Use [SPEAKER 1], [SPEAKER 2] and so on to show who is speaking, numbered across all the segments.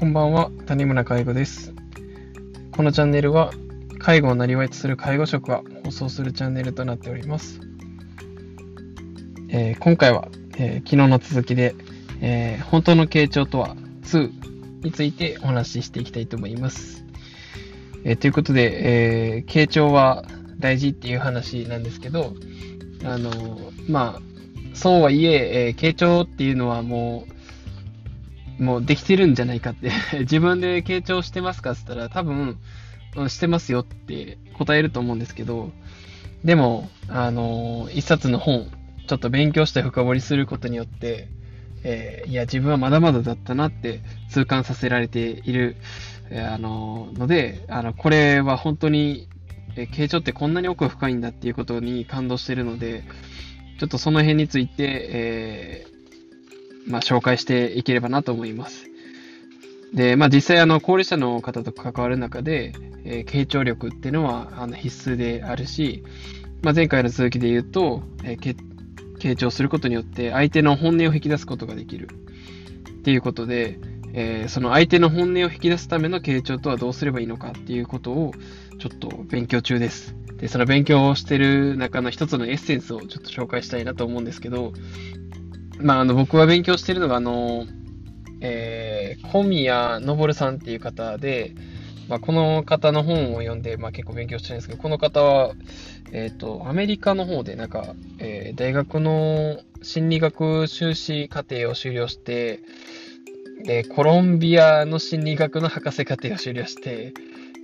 [SPEAKER 1] こんばんは、谷村介護です。このチャンネルは、介護をなりわいとする介護職が放送するチャンネルとなっております。えー、今回は、えー、昨日の続きで、えー、本当の傾聴とは2についてお話ししていきたいと思います。えということで、え傾聴は大事っていう話なんですけど、あのまあ、そうはいええ傾聴っていうのはもう、もうできてるんじゃないかって。自分で傾聴してますかって言ったら多分、してますよって答えると思うんですけど、でも、あのー、一冊の本、ちょっと勉強して深掘りすることによって、えー、いや、自分はまだまだだったなって痛感させられている、えー、あのので、あの、これは本当に、え傾聴ってこんなに奥深いんだっていうことに感動してるので、ちょっとその辺について、えまあ、紹介していければなと思います。で、まあ、実際、あの、高齢者の方と関わる中で、えー、傾聴力っていうのはあの必須であるし、まあ、前回の続きで言うと、えー、傾聴することによって相手の本音を引き出すことができるっていうことで、えー、その相手の本音を引き出すための傾聴とはどうすればいいのかっていうことをちょっと勉強中です。で、その勉強をしてる中の一つのエッセンスをちょっと紹介したいなと思うんですけど、まあ、あの、僕は勉強しているのが、あの、えー、小宮昇さんっていう方で、まあ、この方の本を読んで、まあ、結構勉強してるんですけど、この方は、えっ、ー、と、アメリカの方で、なんか、えー、大学の心理学修士課程を修了して、で、コロンビアの心理学の博士課程を修了して、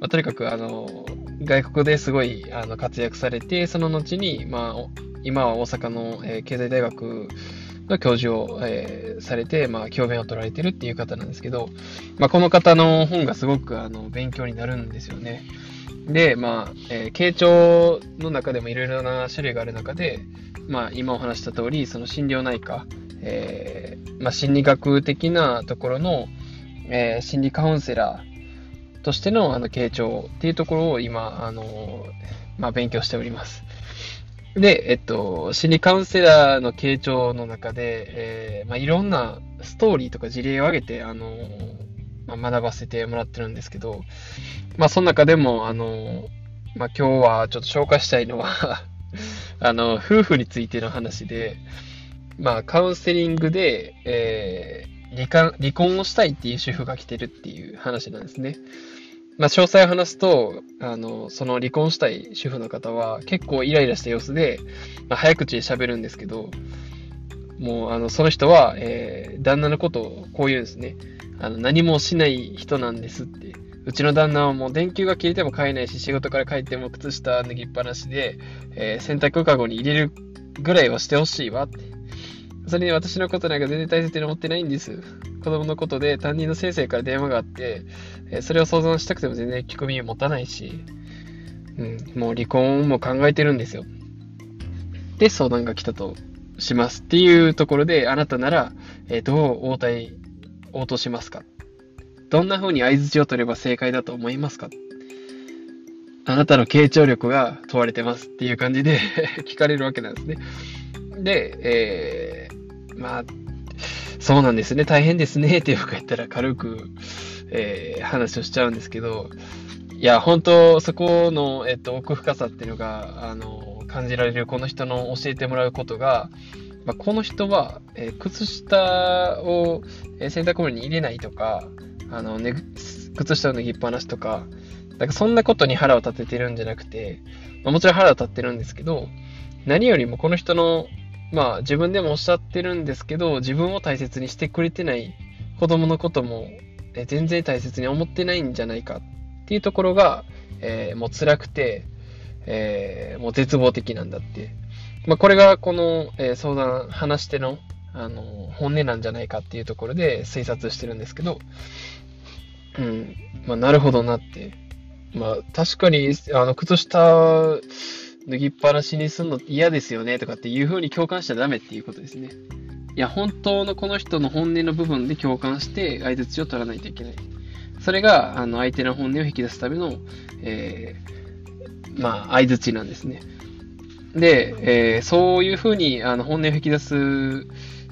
[SPEAKER 1] まあ、とにかく、あの、外国ですごいあの活躍されて、その後に、まあ、今は大阪の、えー、経済大学の教授を、えー、されて、まあ、教鞭を取られてるっていう方なんですけど、まあ、この方の本がすごくあの勉強になるんですよね。で、まあ、えー、傾聴の中でもいろいろな種類がある中で、まあ、今お話した通り、その心療内科、えー、まあ、心理学的なところの、えー、心理カウンセラーとしてのあの傾聴っていうところを今、あのまあ、勉強しております。で、えっと、心理カウンセラーの傾聴の中で、えー、まあ、いろんなストーリーとか事例を挙げて、あのまあ、学ばせてもらってるんですけど、まあ、その中でも、あのまあ、今日はちょっと紹介したいのは あの、夫婦についての話で、まあ、カウンセリングで、えー、離婚、離婚をしたいっていう主婦が来てるっていう話なんですね。まあ、詳細を話すと、あの、その離婚したい主婦の方は結構イライラした様子で、まあ、早口で喋るんですけど、もう、あの、その人は、えー、旦那のことをこう言うんですね。あの、何もしない人なんですって。うちの旦那はもう電球が切れても買えないし、仕事から帰っても靴下脱ぎっぱなしで、えー、洗濯かごに入れるぐらいはしてほしいわって。それに私のことなんか全然大切に思ってないんです。子供のことで担任の先生から電話があって、えそれを相談したくても全然聞く耳持たないし、うん、もう離婚も考えてるんですよ。で、相談が来たとしますっていうところで、あなたなら、えどう応対、応答しますか？どんな風に合図を取れば正解だと思いますか？あなたの傾聴力が問われてますっていう感じで 聞かれるわけなんですね。で、えー、まあ、そうなんですね、大変ですね、って僕が言ったら軽く、えー、話をしちゃうんですけど、いや、本当そこの、えっと、奥深さっていうのが、あの、感じられるこの人の教えてもらうことが、まあ、この人は、えー、靴下を、えー、洗濯物に入れないとか、あの、ね、靴下を脱ぎっぱなしとか、なんかそんなことに腹を立ててるんじゃなくて、まあ、もちろん腹を立ってるんですけど、何よりもこの人のまあ自分でもおっしゃってるんですけど、自分を大切にしてくれてない子供のことも、え全然大切に思ってないんじゃないかっていうところが、えー、もう辛くて、えー、もう絶望的なんだって。まあこれがこの、えー、相談、話しての、あの、本音なんじゃないかっていうところで推察してるんですけど、うん、まあなるほどなって。まあ確かに、あの、靴下、脱ぎっぱなしにすんの嫌ですよねとかっていう風に共感しちゃダメっていうことですね。いや、本当のこの人の本音の部分で共感して相槌を取らないといけない。それが、あの、相手の本音を引き出すための、えー、まあ、相槌なんですね。で、えー、そういう風に、あの、本音を引き出す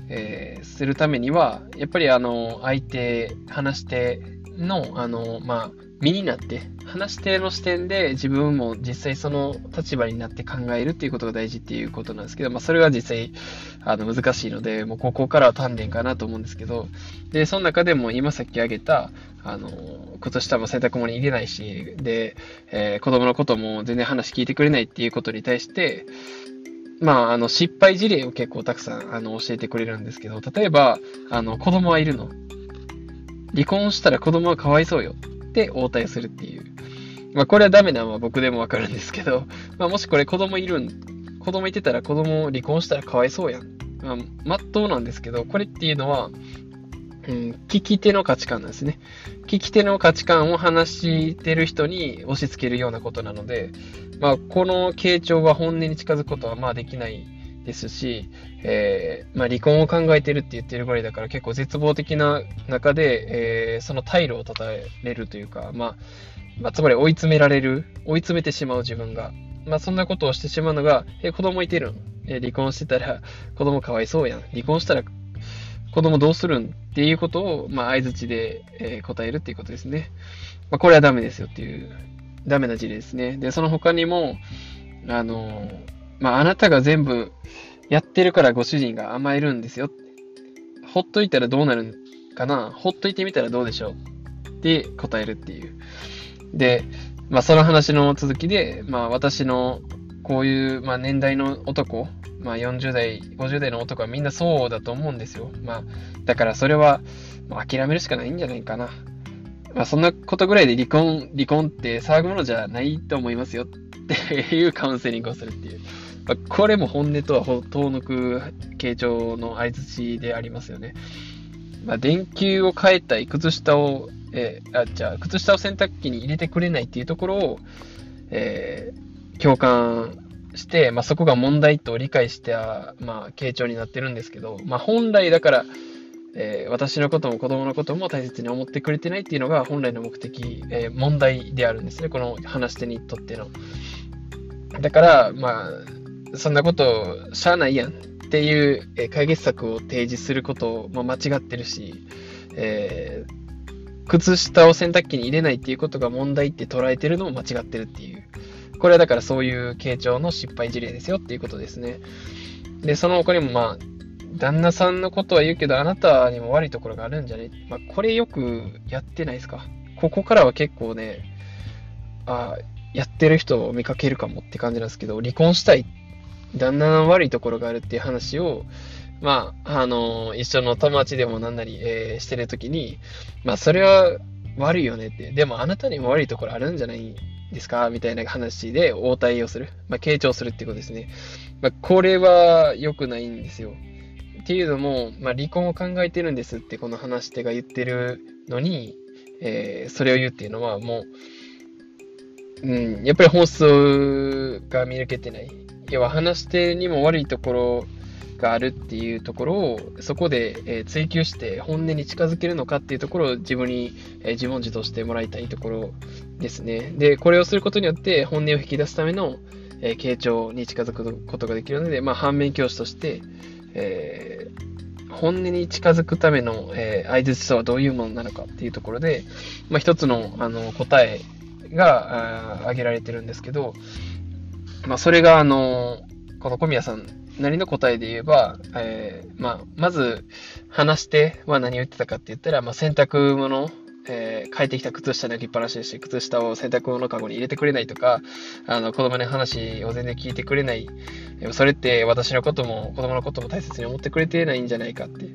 [SPEAKER 1] えー、するためには、やっぱりあの、相手、話し手の、あの、まあ、身になって、話し手の視点で自分も実際その立場になって考えるっていうことが大事っていうことなんですけど、まあ、それは実際、あの、難しいので、もうここからは鍛錬かなと思うんですけど、で、その中でも今さっき挙げた、あの、靴下も洗濯物に入れないし、で、えー、子供のことも全然話聞いてくれないっていうことに対して、まあ、あの、失敗事例を結構たくさん、あの、教えてくれるんですけど、例えば、あの、子供はいるの。離婚したら子供はかわいそうよて応対するっていう。まあ、これはダメなのは僕でもわかるんですけど、まあ、もしこれ子供いるん、子供いてたら子供離婚したらかわいそうやん。まあ、まっとうなんですけど、これっていうのは、うん、聞き手の価値観なんですね。聞き手の価値観を話してる人に押し付けるようなことなので、まあ、この傾聴は本音に近づくことはまあできないですし、えー、まあ、離婚を考えてるって言ってるぐらいだから結構絶望的な中で、えー、その退路を断たれるというか、まあ、まあ、つまり追い詰められる、追い詰めてしまう自分が、まあ、そんなことをしてしまうのが、え子供いてるん、え離婚してたら子供かわいそうやん。離婚したら子供どうするん？っていうことを、まあ、相づちで、え答えるっていうことですね。まあ、これはダメですよっていう、ダメな事例ですね。で、その他にも、あの、まあ、あなたが全部やってるからご主人が甘えるんですよ。ほっといたらどうなるかな？ほっといてみたらどうでしょう？って答えるっていう。で、まあ、その話の続きで、まあ、私のこういう、まあ、年代の男まあ、40代、50代の男はみんなそうだと思うんですよ。まあ、だからそれは、まあ、諦めるしかないんじゃないかな。まあ、そんなことぐらいで離婚、離婚って騒ぐものじゃないと思いますよっっていうカウンセリングをするっていう。まあ、これも本音とは遠のく傾聴の相づちでありますよね。まあ、電球を変えたい、靴下を、えー、あ、じゃあ、靴下を洗濯機に入れてくれないっていうところを、えー、共感して、まあ、そこが問題と理解しては、まあ、傾聴になってるんですけど、まあ、本来だから、えー、私のことも子供のことも大切に思ってくれてないっていうのが本来の目的、えー、問題であるんですね。この話し手にとっての。だから、まあ、そんなことしゃあないやんっていう、解決策を提示することも間違ってるし、えー、靴下を洗濯機に入れないっていうことが問題って捉えてるのも間違ってるっていう。これはだからそういう傾聴の失敗事例ですよっていうことですね。で、その他にもまあ、旦那さんのことは言うけど、あなたにも悪いところがあるんじゃね？まあ、これよくやってないですか？ここからは結構ね、あやってる人を見かけるかもって感じなんですけど、離婚したい、旦那の悪いところがあるっていう話を、まあ、あの一緒の友達でもなんなり、えー、してるときに、まあ、それは悪いよねって。でも、あなたにも悪いところあるんじゃないですか？みたいな話で応対をする。まあ、傾聴するってことですね。まあ、これは良くないんですよ。っていうのも、まあ、離婚を考えてるんですってこの話し手が言ってるのに、えー、それを言うっていうのはもう、うん、やっぱり本質が見抜けてない。要は話し手にも悪いところがあるっていうところをそこで、え追求して本音に近づけるのかっていうところを自分に、え自問自答してもらいたいところですね。で、これをすることによって本音を引き出すための、え傾聴に近づくことができるので、まあ、反面教師として、えー、本音に近づくための、えー、相槌とはどういうものなのかっていうところで、まあ、一つのあの答えが挙げられてるんですけど、まあ、それが、あの、この小宮さんなりの答えで言えば、えー、まあ、まず話しては何を言ってたかって言ったら、まあ、洗濯物、えー、帰ってきた靴下脱ぎっぱなしでし、靴下を洗濯物かごに入れてくれないとか、あの、子供の話を全然聞いてくれない。それって私のことも子供のことも大切に思ってくれてないんじゃないかって。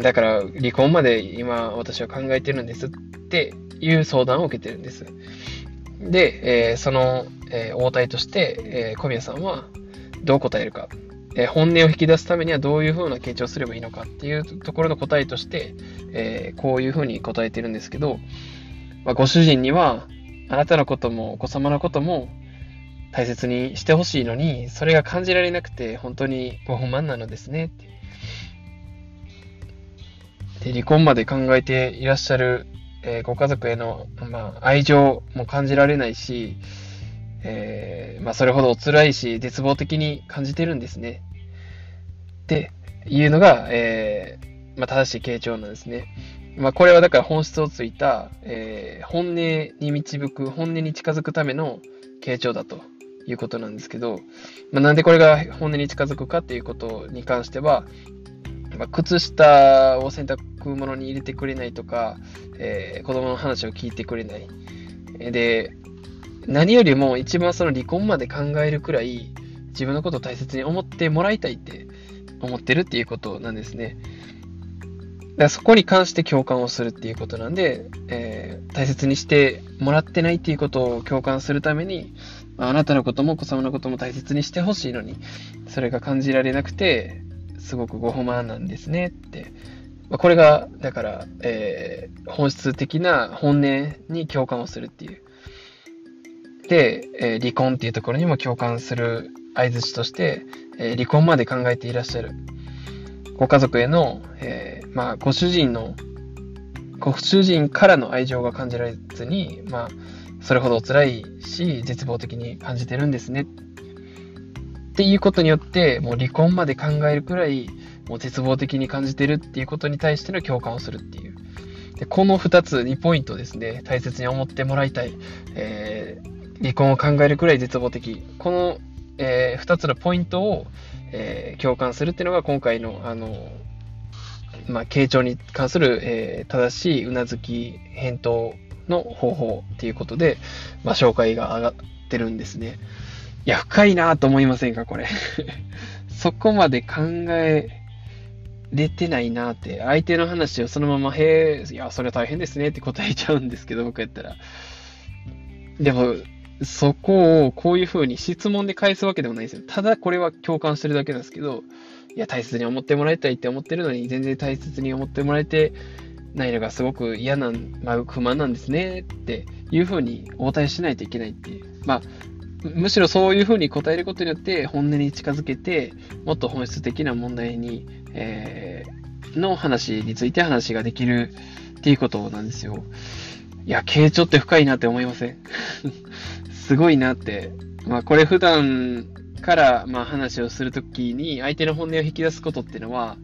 [SPEAKER 1] だから離婚まで今私は考えてるんですっていう相談を受けてるんです。で、えー、その、えー、応対として、えー、小宮さんは、どう答えるか、え、本音を引き出すためにはどういうふうな傾聴すればいいのかっていうところの答えとして、え、こういうふうに答えてるんですけど、まあ、ご主人にはあなたのこともお子様のことも大切にしてほしいのに、それが感じられなくて本当にご不満なのですねって。で離婚まで考えていらっしゃる、えー、ご家族への、まあ、愛情も感じられないし、えー、まあ、それほど辛いし、絶望的に感じてるんですね。で、いうのが、えー、まあ、正しい傾聴なんですね。まあ、これはだから本質をついた、えー、本音に導く、本音に近づくための傾聴だということなんですけど、まあ、なんでこれが本音に近づくかっていうことに関しては、まあ、靴下を洗濯物に入れてくれないとか、えー、子供の話を聞いてくれない。で、何よりも一番その離婚まで考えるくらい自分のことを大切に思ってもらいたいって思ってるっていうことなんですね。だからそこに関して共感をするっていうことなんで、えー、大切にしてもらってないっていうことを共感するために、あなたのことも子様のことも大切にしてほしいのに、それが感じられなくて、すごくご不満なんですねって。まあ、これが、だから、えー、本質的な本音に共感をするっていう。で、えー、離婚っていうところにも共感する相槌として、えー、離婚まで考えていらっしゃる。ご家族への、えー、まあ、ご主人の、ご主人からの愛情が感じられずに、まあ、それほど辛いし、絶望的に感じてるんですね。っていうことによって、もう離婚まで考えるくらい、もう絶望的に感じてるっていうことに対しての共感をするっていう。でこの2つ、2ポイントですね、大切に思ってもらいたい。えー、離婚を考えるくらい絶望的。この、えー、2つのポイントを、えー、共感するっていうのが今回の、あの、まあ、傾聴に関する、えー、正しいうなずき、返答の方法っていうことで、まあ、紹介が上がってるんですね。いや、深いなと思いませんか、これ。そこまで考えれてないなって、相手の話をそのまま、へえ、いや、それは大変ですねって答えちゃうんですけど、僕やったら。でも、そこをこういう風に質問で返すわけでもないですよ。ただこれは共感してるだけなんですけど、いや、大切に思ってもらいたいって思ってるのに、全然大切に思ってもらえてないのがすごく嫌な、まあ、不満なんですねっていう風にお答えしないといけないっていう。まあ、むしろそういう風に答えることによって本音に近づけて、もっと本質的な問題に、えー、の話について話ができるっていうことなんですよ。いや、傾聴って深いなって思いません？すごいなって。まあ、これ普段から、まあ、話をするときに相手の本音を引き出すことっていうのは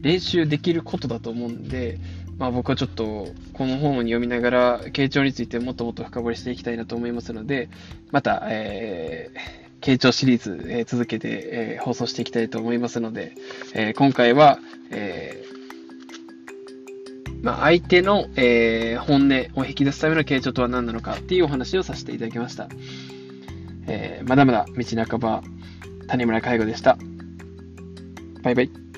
[SPEAKER 1] 練習できることだと思うんで、まあ、僕はちょっとこの本を読みながら傾聴についてもっともっと深掘りしていきたいなと思いますので、また、えー、傾聴シリーズ、えー、続けて、えー、放送していきたいと思いますので、えー、今回は、えーまあ、相手の、えー、本音を引き出すための傾聴とは何なのかっていうお話をさせていただきました。えー、まだまだ道半ば、谷村介護でした。バイバイ。